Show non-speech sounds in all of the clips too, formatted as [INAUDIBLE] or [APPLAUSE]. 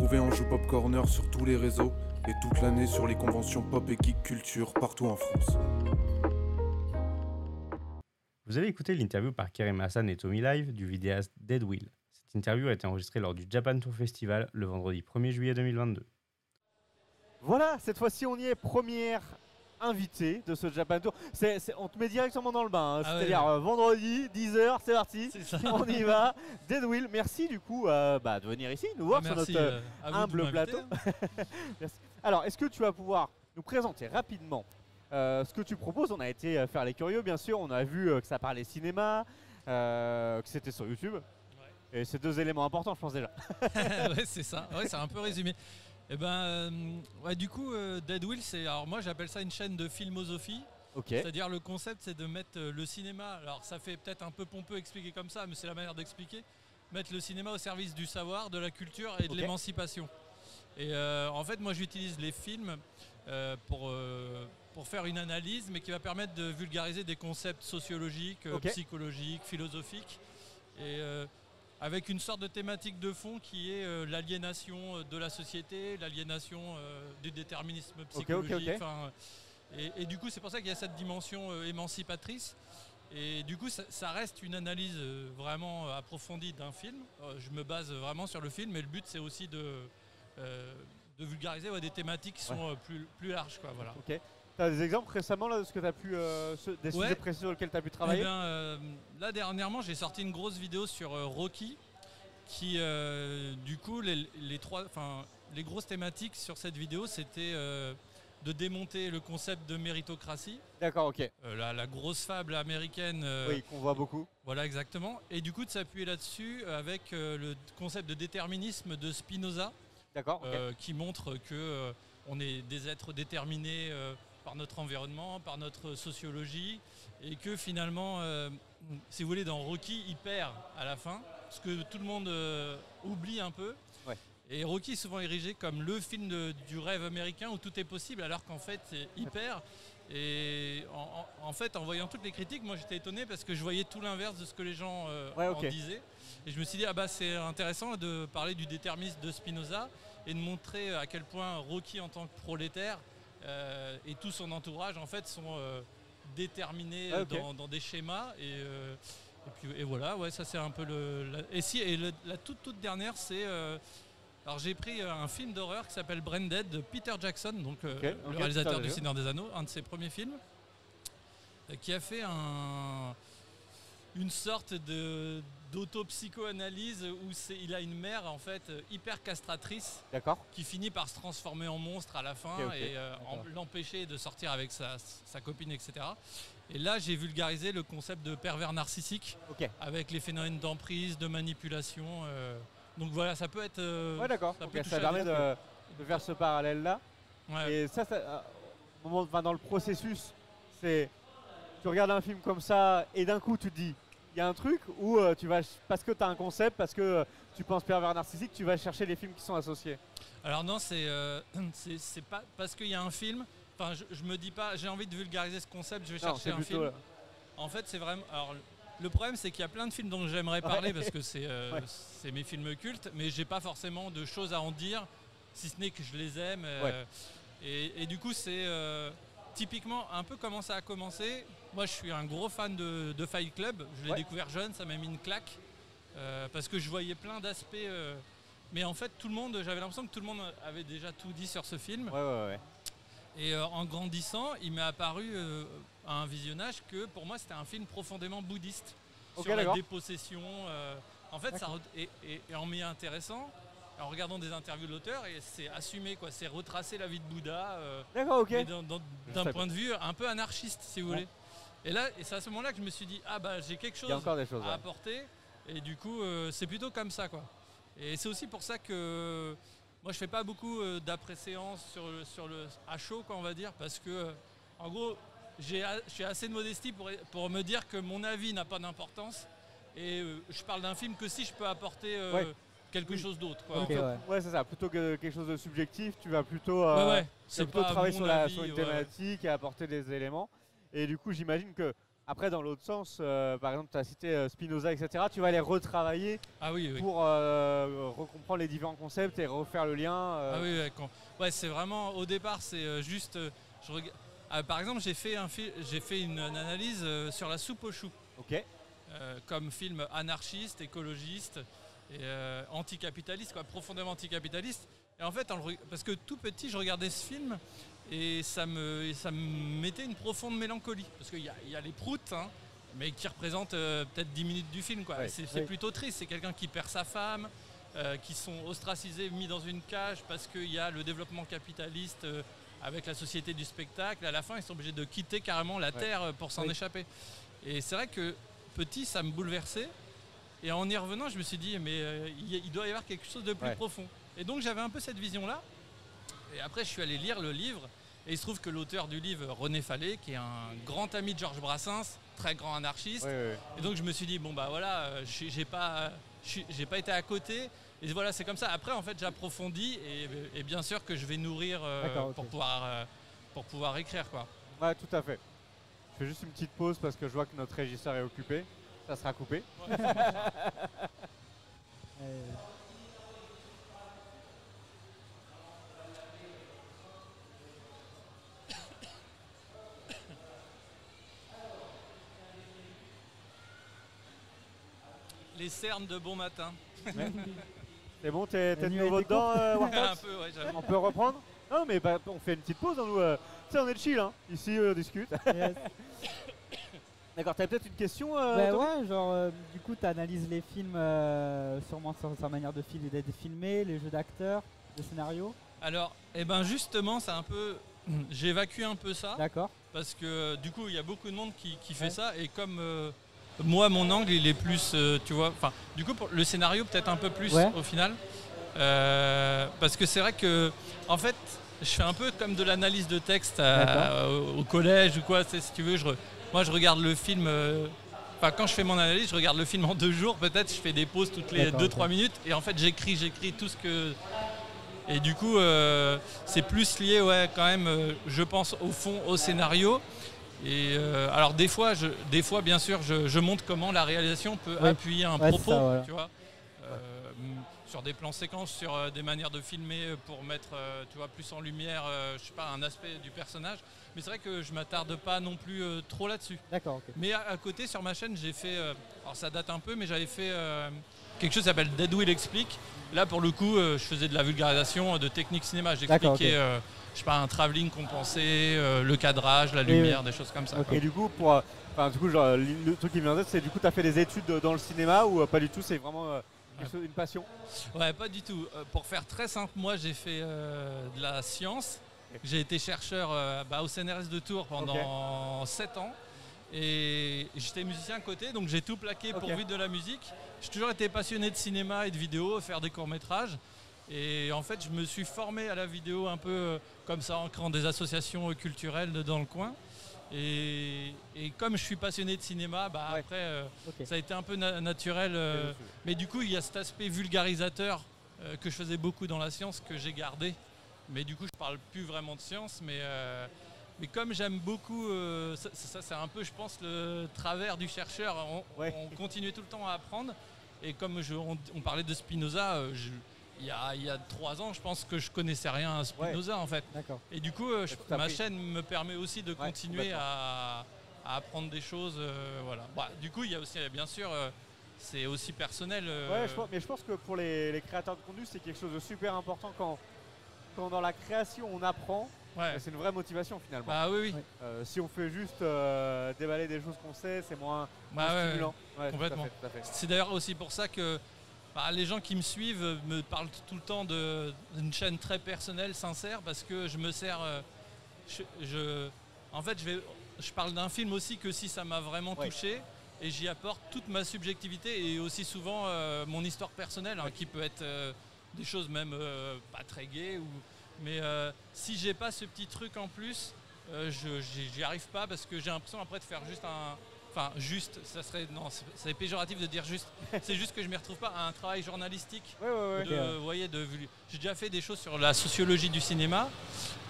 retrouver en joue Pop Corner sur tous les réseaux et toute l'année sur les conventions pop et geek culture partout en France. Vous avez écouté l'interview par Karim Hassan et Tommy Live du vidéaste Dead Will. Cette interview a été enregistrée lors du Japan Tour Festival le vendredi 1er juillet 2022. Voilà, cette fois-ci on y est, première invitée de ce Japan Tour. On te met directement dans le bain, hein. Ah c'est-à-dire ouais. euh, vendredi, 10h, c'est parti, on y va. [LAUGHS] Dead Will, merci du coup euh, bah, de venir ici, nous voir Ah, sur merci, notre euh, humble plateau. [LAUGHS] Merci. Alors, est-ce que tu vas pouvoir nous présenter rapidement euh, ce que tu proposes? On a été faire les curieux, bien sûr. On a vu que ça parlait cinéma, que c'était sur YouTube. Et c'est deux éléments importants, je pense déjà. [LAUGHS] ouais, c'est ça. Ouais, c'est un peu résumé. Et ben, euh, ouais, du coup, euh, Dead Will, c'est. Alors, moi, j'appelle ça une chaîne de filmosophie. Ok. C'est-à-dire, le concept, c'est de mettre euh, le cinéma. Alors, ça fait peut-être un peu pompeux expliquer comme ça, mais c'est la manière d'expliquer. Mettre le cinéma au service du savoir, de la culture et de Ok. l'émancipation. Et euh, en fait, moi, j'utilise les films euh, pour, euh, pour faire une analyse, mais qui va permettre de vulgariser des concepts sociologiques, euh, Ok. psychologiques, philosophiques. Et euh, avec une sorte de thématique de fond qui est euh, l'aliénation euh, de la société, l'aliénation euh, du déterminisme psychologique. et, et du coup, c'est pour ça qu'il y a cette dimension émancipatrice. Et du coup, ça, ça reste une analyse vraiment approfondie d'un film. Je me base vraiment sur le film, mais le but, c'est aussi de, de vulgariser ouais, des thématiques qui sont plus, plus larges. Quoi, voilà. Ok. Tu as des exemples récemment là, de ce que tu as pu, euh, ce- des Ouais. sujets précis sur lesquels tu as pu Eh travailler bien, euh, là dernièrement, j'ai sorti une grosse vidéo sur euh, Rocky, qui, euh, du coup, les, les trois, enfin, les grosses thématiques sur cette vidéo, c'était euh, de démonter le concept de méritocratie, D'accord, ok. euh, la, la grosse fable américaine. euh, Oui, qu'on voit beaucoup. Voilà, exactement. Et du coup, de s'appuyer là-dessus avec euh, le concept de déterminisme de Spinoza, D'accord, ok. euh, qui montre que euh, on est des êtres déterminés euh, par notre environnement, par notre sociologie, et que finalement, euh, si vous voulez, dans Rocky, il perd à la fin, ce que tout le monde euh, oublie un peu. Ouais. Et Rocky est souvent érigé comme le film de- du rêve américain où tout est possible, alors qu'en fait, il perd. Et en, en- en fait, en voyant toutes les critiques, moi j'étais étonné parce que je voyais tout l'inverse de ce que les gens euh, Ouais, en disaient. Et je me suis dit, ah bah c'est intéressant de parler du déterminisme de Spinoza et de montrer à quel point Rocky en tant que prolétaire euh, et tout son entourage en fait sont euh, déterminés Ah, dans, dans des schémas. Et, euh, et puis et voilà, ouais, ça c'est un peu le. la- Et si, et le- la toute toute dernière, c'est. alors j'ai pris un film d'horreur qui s'appelle Branded de Peter Jackson, donc le réalisateur du. Seigneur des Anneaux, un de ses premiers films, qui a fait un, une sorte de d'autopsychoanalyse où il a une mère en fait euh, hyper castratrice qui finit par se transformer en monstre à la fin et euh, l'empêcher de sortir avec sa, sa copine, etc. Et là, j'ai vulgarisé le concept de pervers narcissique avec les phénomènes d'emprise, de manipulation. euh. donc voilà, ça peut être. euh, Ouais, d'accord. ça peut permet de, de faire ce parallèle-là. ouais. Et ça, ça au moment, enfin, dans le processus, c'est. Tu regardes un film comme ça et d'un coup tu te dis, il y a un truc où euh, tu vas, parce que tu as un concept, parce que euh, tu penses pervers narcissique, tu vas chercher les films qui sont associés. Alors non, c'est euh, [CLEARS THROAT] c'est pas parce qu'il y a un film. Enfin, je, je me dis pas, j'ai envie de vulgariser ce concept, je vais Non, chercher un plutôt. film. euh, En fait, c'est vraiment. Alors, le problème, c'est qu'il y a plein de films dont j'aimerais parler parce que c'est [LAUGHS] Ouais. mes films cultes, mais j'ai pas forcément de choses à en dire, si ce n'est que je les aime. et, et du coup, c'est typiquement un peu comment ça a commencé. Moi, je suis un gros fan de, de Fight Club. Je l'ai Ouais. découvert jeune, ça m'a mis une claque euh, parce que je voyais plein d'aspects. euh, mais en fait, tout le monde, j'avais l'impression que tout le monde avait déjà tout dit sur ce film. Ouais, ouais, ouais. Et euh, en grandissant, il m'est apparu à un visionnage que pour moi c'était un film profondément bouddhiste Ok, sur la dépossession. en fait, ça, et, et- et en m'y intéressant, en regardant des interviews de l'auteur, et c'est assumé quoi, c'est retracer la vie de Bouddha, D'accord, ok. d'un- point de vue un peu anarchiste, si vous voulez. Et là, et c'est à ce moment-là que je me suis dit ah bah j'ai quelque chose encore des choses. à ouais. apporter. Et du coup, euh, c'est plutôt comme ça, quoi. Et c'est aussi pour ça que moi, je fais pas beaucoup euh, d'après-séance sur le, sur le à chaud, quoi, on va dire, parce que, euh, en gros, j'ai je suis assez de modestie pour, pour me dire que mon avis n'a pas d'importance. Et euh, je parle d'un film que si je peux apporter euh, Ouais. quelque Oui. chose d'autre. quoi. Ouais, ouais, c'est ça. Plutôt que quelque chose de subjectif, tu vas plutôt, euh, ouais, ouais, tu vas c'est plutôt travailler sur, la, avis, sur une thématique et apporter des éléments. Et du coup, j'imagine que Après, dans l'autre sens, euh, par exemple, tu as cité euh, Spinoza, etc. Tu vas les retravailler Ah oui, oui. pour euh, recomprendre les différents concepts et refaire le lien. euh, Ah oui, ouais, ouais, c'est vraiment au départ, c'est juste. je Ah, par exemple, j'ai fait, un j'ai fait une, une analyse sur la soupe aux choux, Ok. comme film anarchiste, écologiste et anticapitaliste, quoi, profondément anticapitaliste. Et en fait, en le re- parce que tout petit, je regardais ce film et ça me, et ça me mettait une profonde mélancolie. Parce qu'il y a, il y a les proutes, hein, mais qui représentent euh, peut-être 10 minutes du film. quoi. Ouais. C'est plutôt triste. C'est quelqu'un qui perd sa femme, euh, qui sont ostracisés, mis dans une cage parce qu'il y a le développement capitaliste euh, avec la société du spectacle. À la fin, ils sont obligés de quitter carrément la Terre pour s'en Oui. échapper. Et c'est vrai que petit, ça me bouleversait. Et en y revenant, je me suis dit, mais il doit y avoir quelque chose de plus profond. Et donc j'avais un peu cette vision-là. Et après, je suis allé lire le livre. Et il se trouve que l'auteur du livre, René Fallet, qui est un grand ami de Georges Brassens, très grand anarchiste, et donc je me suis dit bon bah voilà, euh, j'ai pas, suis- j'ai pas été à côté. Et voilà, c'est comme ça. Après en fait j'approfondis et, et bien sûr que je vais nourrir euh, pour pouvoir euh, pour pouvoir écrire quoi. Ouais, tout à fait. Je fais juste une petite pause parce que je vois que notre régisseur est occupé. Ça sera coupé. [LAUGHS] Euh, De bon matin. C'est bon, t'es de nouveau dedans, euh, [LAUGHS] un Warthog peu ouais j'avoue. On peut reprendre Non, mais bah, on fait une petite pause. hein, nous, euh, tu sais, on est chill. Hein. Ici, on discute. yes. [LAUGHS] D'accord, t'avais peut-être une question euh, Bah ouais, genre, euh, du coup, tu analyses les films euh, sûrement sur sa manière de film d'être filmé, les jeux d'acteurs, les scénarios. Alors et ben justement c'est un peu j'évacue un peu ça D'accord. parce que du coup il y a beaucoup de monde qui, qui fait Ouais. ça et comme euh, moi mon angle il est plus euh, tu vois enfin du coup pour le scénario peut-être un peu plus Ouais. au final Euh, parce que c'est vrai que en fait je fais un peu comme de l'analyse de texte à- au, au collège ou quoi c'est si tu veux je moi je regarde le film euh, Enfin, quand je fais mon analyse, je regarde le film en deux jours. Peut-être, je fais des pauses toutes les D'accord, 2-3 ok. minutes. Et en fait, j'écris, j'écris tout ce que. Et du coup, euh, c'est plus lié, ouais, quand même, euh, je pense, au fond, au scénario. Et euh, alors, des fois, je, des fois, bien sûr, je, je montre comment la réalisation peut appuyer un Ouais, propos, ça, voilà. tu vois. Euh, sur des plans séquences, sur euh, des manières de filmer pour mettre, tu vois, plus en lumière, je sais pas, un aspect du personnage. Mais c'est vrai que je m'attarde pas non plus trop là-dessus. D'accord. Mais à, à côté, sur ma chaîne, j'ai fait. alors ça date un peu, mais j'avais fait quelque chose qui s'appelle Dead Will Explique. Là, pour le coup, euh, je faisais de la vulgarisation euh, de techniques cinéma. J'expliquais, euh, je sais pas, un travelling compensé, euh, le cadrage, la Oui, lumière, des choses comme ça. Et du coup, pour, euh, enfin, du coup, genre, le truc qui me vient en tête, c'est du coup, t'as fait des études de- dans le cinéma ou euh, pas du tout C'est vraiment euh, une passion? Ouais, pas du tout. Euh, pour faire très simple, moi, j'ai fait euh, de la science. J'ai été chercheur euh, bah, au CNRS de Tours pendant 7 ans. Et j'étais musicien à côté, donc j'ai tout plaqué pour vivre de la musique. J'ai toujours été passionné de cinéma et de vidéo, faire des courts-métrages. Et en fait, je me suis formé à la vidéo un peu euh, comme ça, en créant des associations culturelles dans le coin. Et, et comme je suis passionné de cinéma, bah, Ouais. après, euh, ça a été un peu na- naturel. euh, mais du coup, il y a cet aspect vulgarisateur euh, que je faisais beaucoup dans la science que j'ai gardé. Mais du coup, je parle plus vraiment de science. Mais, mais comme j'aime beaucoup, euh, ça, ça, c'est un peu, je pense, le travers du chercheur. On, Ouais. on continuait tout le temps à apprendre. Et comme je- on, on parlait de Spinoza, euh, il y, a, il y a trois ans, je pense que je connaissais rien à Spinoza en fait. Et du coup, euh, je- ma chaîne me permet aussi de continuer à, à apprendre des choses. euh, voilà. Bah, du coup, il y a aussi, bien sûr, euh, c'est aussi personnel. Ouais, je pense- mais je pense que pour les, les créateurs de contenu, c'est quelque chose de super important quand, quand dans la création on apprend. Ouais. C'est une vraie motivation finalement. Bah oui, oui. Ouais. Euh, si on fait juste euh, déballer des choses qu'on sait, c'est moins, Bah moins ouais, stimulant. Ouais, complètement. C'est d'ailleurs aussi pour ça que bah, les gens qui me suivent me parlent tout le temps de- d'une chaîne très personnelle, sincère, parce que je me sers. euh, je, je- en fait, je, vais, je parle d'un film aussi que si ça m'a vraiment Ouais. touché. Et j'y apporte toute ma subjectivité et aussi souvent euh, mon histoire personnelle, hein, qui peut être euh, des choses même euh, pas très gaies. Ou, mais euh, si j'ai pas ce petit truc en plus, euh, je j'y arrive pas parce que j'ai l'impression après de faire juste un. Enfin, juste, ça serait. Non, c'est- péjoratif de dire juste. [LAUGHS] C'est juste que je m'y retrouve pas à un travail journalistique. Ouais, ouais, ouais. de, vous voyez, de J'ai déjà fait des choses sur la sociologie du cinéma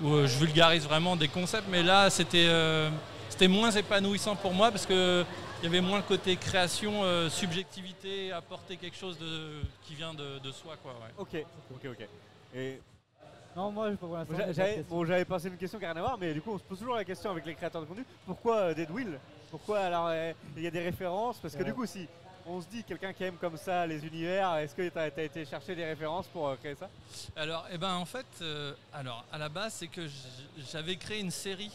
où euh, je vulgarise vraiment des concepts, mais là c'était. euh, c'était moins épanouissant pour moi parce que il y avait moins le côté création, euh, subjectivité, apporter quelque chose de, qui vient de, de soi. Quoi. Ok, ok, ok. Et Non, moi, je pour l'instant, J'avais bon, j'avais pensé une question qui n'a rien à voir, mais du coup, on se pose toujours la question avec les créateurs de contenu pourquoi euh, Dead Will? Pourquoi alors euh, il y a des références? Parce que Ouais. du coup, si on se dit quelqu'un qui aime comme ça les univers, est-ce que tu as, été chercher des références pour euh, créer ça? Alors, eh ben, en fait, euh, alors, à la base, c'est que j'avais créé une série,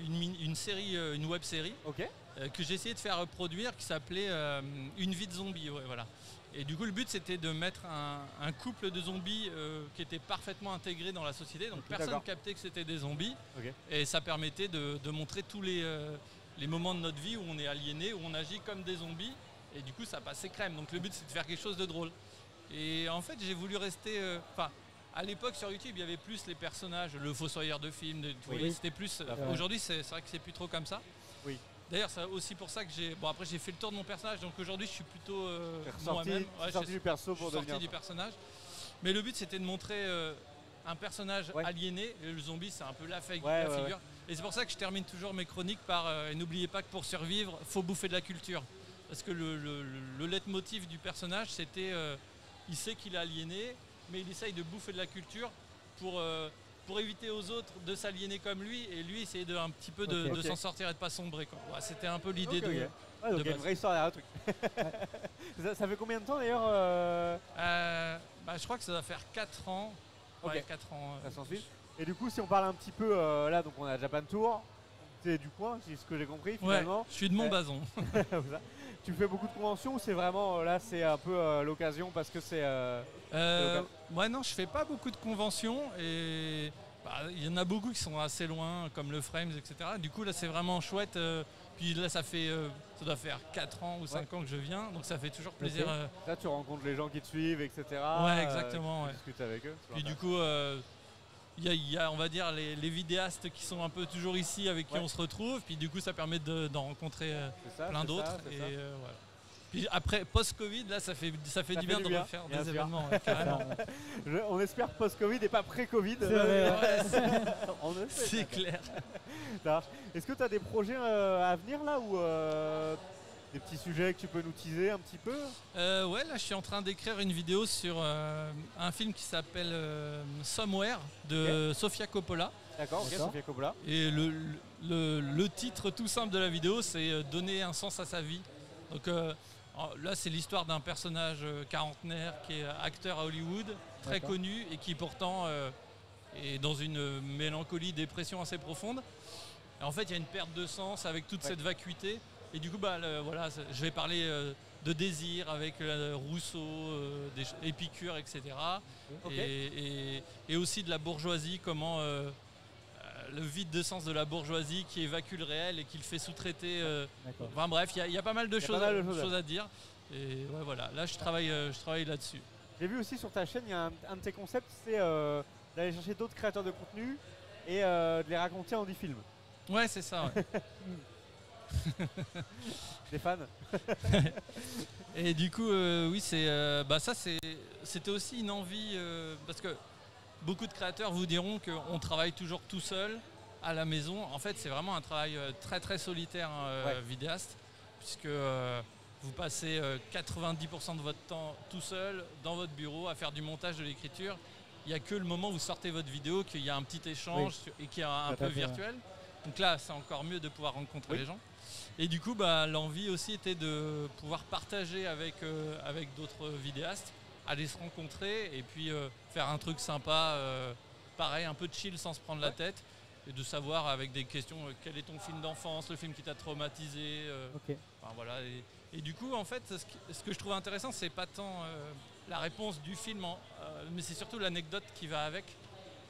une, une série, euh, une web série, Ok. euh, que j'ai essayé de faire reproduire qui s'appelait euh, Une vie de zombie. ouais, voilà. Et du coup, le but c'était de mettre un, un couple de zombies euh, qui était parfaitement intégré dans la société. Donc Ok, personne captait que c'était des zombies. Et ça permettait de, de montrer tous les, euh, les moments de notre vie où on est aliéné, où on agit comme des zombies. Et du coup, ça passait crème. Donc le but c'est de faire quelque chose de drôle. Et en fait, j'ai voulu rester. euh, Enfin, à l'époque sur YouTube, il y avait plus les personnages, le fossoyeur de films. Oui. C'était plus. Aujourd'hui, c'est vrai que c'est plus trop comme ça. Oui. D'ailleurs, c'est aussi pour ça que j'ai. Bon, après, j'ai fait le tour de mon personnage, donc aujourd'hui, je suis plutôt euh, moi-même. Ouais, sorti je- du perso sorti du personnage. Mais le but, c'était de montrer euh, un personnage Ouais. aliéné. Et le zombie, c'est un peu la, fa- Ouais, la figure. Et c'est pour ça que je termine toujours mes chroniques par euh, et n'oubliez pas que pour survivre, faut bouffer de la culture. Parce que le, le, le- le leitmotiv du personnage, c'était il sait qu'il est aliéné, mais il essaye de bouffer de la culture pour, pour éviter aux autres de s'aliéner comme lui et lui essayer de, un petit peu de, s'en sortir et de pas sombrer. quoi. Ouais, c'était un peu l'idée de. Ouais, donc de il y a une vraie histoire derrière le truc. [LAUGHS] ça, ça fait combien de temps d'ailleurs euh, Euh, bah, je crois que ça va faire 4 ans. Ouais, Ok. 4 ans. euh, ça Et du coup, si on parle un petit peu là, donc on a Japan Tour, c'est du coin, c'est ce que j'ai compris Ouais, finalement. je suis de Montbazon. [LAUGHS] Tu fais beaucoup de conventions ou c'est vraiment euh, là, c'est un peu euh, l'occasion parce que c'est. euh, Euh, ouais, non, je fais pas beaucoup de conventions et bah, il y en a beaucoup qui sont assez loin, comme le Frames, etc. Du coup, là, c'est vraiment chouette. puis là, ça fait, ça doit faire 4 ans ou 5 ans que je viens, donc ça fait toujours plaisir. Là, tu rencontres les gens qui te suivent, etc. Ouais, exactement, tu ouais. discutes avec eux. puis du coup, il y, a- il y a, on va dire, les, les vidéastes qui sont un peu toujours ici, avec qui Ouais. on se retrouve. Puis du coup, ça permet de- d'en rencontrer euh, ça, plein d'autres. Et euh, voilà. Puis après, post-Covid, là, ça fait, ça fait Ça du fait bien de bien, refaire bien des sûr. événements. ouais, [LAUGHS] carrément. Je- on espère post-Covid et pas pré-Covid. C'est [LAUGHS] [LAUGHS] clair. Est-ce que tu as des projets euh, à venir là ou des petits sujets que tu peux nous teaser un petit peu Euh, ouais, là je suis en train d'écrire une vidéo sur euh, un film qui s'appelle euh, Somewhere de Sofia Coppola. D'accord, ok, D'accord. Sophia Coppola. Et le, le- le titre tout simple de la vidéo, c'est Donner un sens à sa vie. Donc là, c'est l'histoire d'un personnage quarantenaire qui est acteur à Hollywood, très connu et qui pourtant est dans une mélancolie, dépression assez profonde. Et en fait, il y a une perte de sens avec toute Ouais. cette vacuité. Et du coup, bah, le- voilà, je vais parler euh, de désir avec euh, Rousseau, euh, des Épicure, etc. Et, et- et aussi de la bourgeoisie, comment le vide de sens de la bourgeoisie qui évacue le réel et qui le fait sous-traiter. enfin bref, il y a- il y, a pas mal de choses, pas mal de à- choses à- choses à dire. Et ouais, voilà, là je travaille, je travaille là-dessus. J'ai vu aussi sur ta chaîne, il y a un, un de tes concepts, c'est d'aller chercher d'autres créateurs de contenu et de les raconter en 10 films. Ouais, c'est ça. ouais. [LAUGHS] [LAUGHS] Des fans [LAUGHS] Et du coup, euh, oui, c'est, euh, bah ça, c'est, c'était aussi une envie euh, parce que beaucoup de créateurs vous diront qu'on travaille toujours tout seul à la maison. En fait, c'est vraiment un travail très très solitaire, hein, Ouais. vidéaste, puisque vous passez euh, 90% de votre temps tout seul dans votre bureau à faire du montage, de l'écriture. Il n'y a que le moment où vous sortez votre vidéo qu'il y a un petit échange et qui est un, un peu virtuel. Donc là, c'est encore mieux de pouvoir rencontrer Oui. les gens. Et du coup, bah, l'envie aussi était de pouvoir partager avec, euh, avec d'autres vidéastes, aller se rencontrer et puis euh, faire un truc sympa, euh, pareil, un peu chill sans se prendre la tête. Et de savoir avec des questions quel est ton film d'enfance, le film qui t'a traumatisé. Ok. enfin, voilà. et, et du coup, en fait, ce, que je trouve intéressant, c'est pas tant la réponse du film, en- mais c'est surtout l'anecdote qui va avec.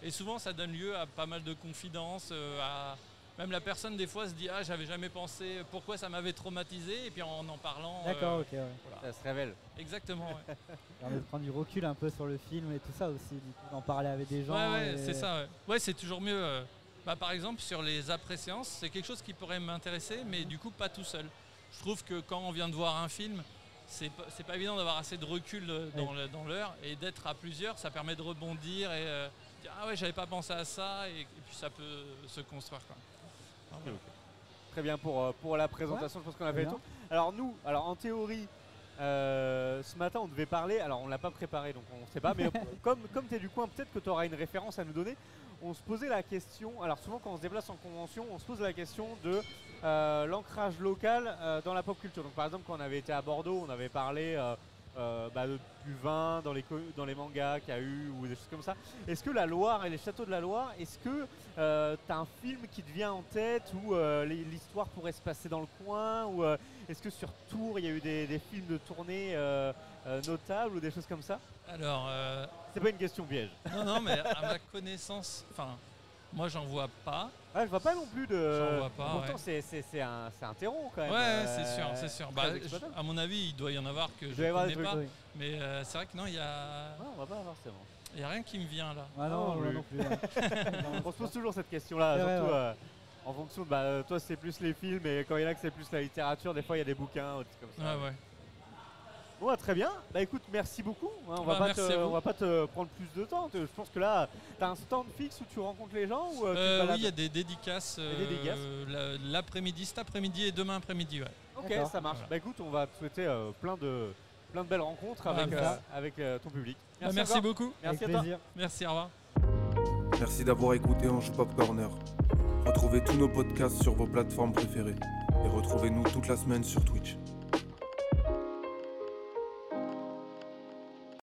Et souvent, ça donne lieu à pas mal de confidences. à... Même la personne, des fois, se dit Ah, j'avais jamais pensé pourquoi ça m'avait traumatisé. Et puis en en parlant. euh, D'accord, ok, ouais. voilà. Ça se révèle. Exactement. ouais. [LAUGHS] Ça permet de prendre du recul un peu sur le film et tout ça aussi, du coup, d'en parler avec des gens. Ouais, ouais, et- c'est ça. Ouais, Ouais, c'est toujours mieux. euh, bah, par exemple, sur les après-séances, c'est quelque chose qui pourrait m'intéresser, mais du coup, pas tout seul. Je trouve que quand on vient de voir un film, c'est pas, c'est pas évident d'avoir assez de recul euh, dans le- dans l'heure et d'être à plusieurs, ça permet de rebondir et euh, dire ah ouais, j'avais pas pensé à ça et, et puis ça peut se construire. Quoi. Voilà. très bien pour, euh, pour la présentation. Je pense qu'on a fait le tour. Alors nous, alors en théorie, euh, ce matin on devait parler, alors on l'a pas préparé donc on sait pas, mais [LAUGHS] comme, comme tu es du coin, peut-être que tu auras une référence à nous donner. On se posait la question, alors souvent quand on se déplace en convention, on se pose la question de euh, l'ancrage local euh, dans la pop culture. Donc par exemple quand on avait été à Bordeaux, on avait parlé euh, bah, de- du vin dans les, dans les mangas qu'il y a eu ou des choses comme ça. Est-ce que la Loire et les châteaux de la Loire, est-ce que euh, tu as un film qui te vient en tête où euh, l'histoire pourrait se passer dans le coin ou euh, est-ce que sur Tours il y a eu des, des films de tournée euh, notables ou des choses comme ça? Alors, C'est pas une question piège. non, non, mais à ma [LAUGHS] connaissance, enfin, moi j'en vois pas. Ah, je vois pas non plus de. J'en vois pas, Pourtant ouais. c'est- un, c'est un terreau quand Ouais, même. euh, c'est sûr, c'est sûr. Bah, je- à mon avis, il doit y en avoir que je avoir des connais trucs, pas. Oui. Mais euh, c'est vrai que non, il y a, Ouais, on va pas forcément. il y a rien qui me vient là. Ah Non, lui. non plus. [LAUGHS] ouais. On se pose toujours cette question-là, surtout ouais. euh, en fonction de bah, toi c'est plus les films et quand il y en a que c'est plus la littérature, des fois il y a des bouquins, ou des trucs comme ça. Ouais, ouais. Bon, bah, très bien. Bah écoute, merci beaucoup. Hein, on, va Bah, pas merci te, on va pas te prendre plus de temps. Je pense que là, t'as un stand fixe où tu rencontres les gens ou euh, tu Euh, oui, il y a des dédicaces, euh, la- l'après-midi, cet après-midi et demain après-midi. Ouais. Ok, ça marche. Voilà. Bah écoute, on va te souhaiter euh, plein de plein de belles rencontres Bah, avec, merci. euh, avec euh, ton public. Bah, Merci, encore. beaucoup. Merci Avec à toi. plaisir. Merci, au revoir. Merci d'avoir écouté Ange Pop Corner. Retrouvez tous nos podcasts sur vos plateformes préférées et retrouvez-nous toute la semaine sur Twitch.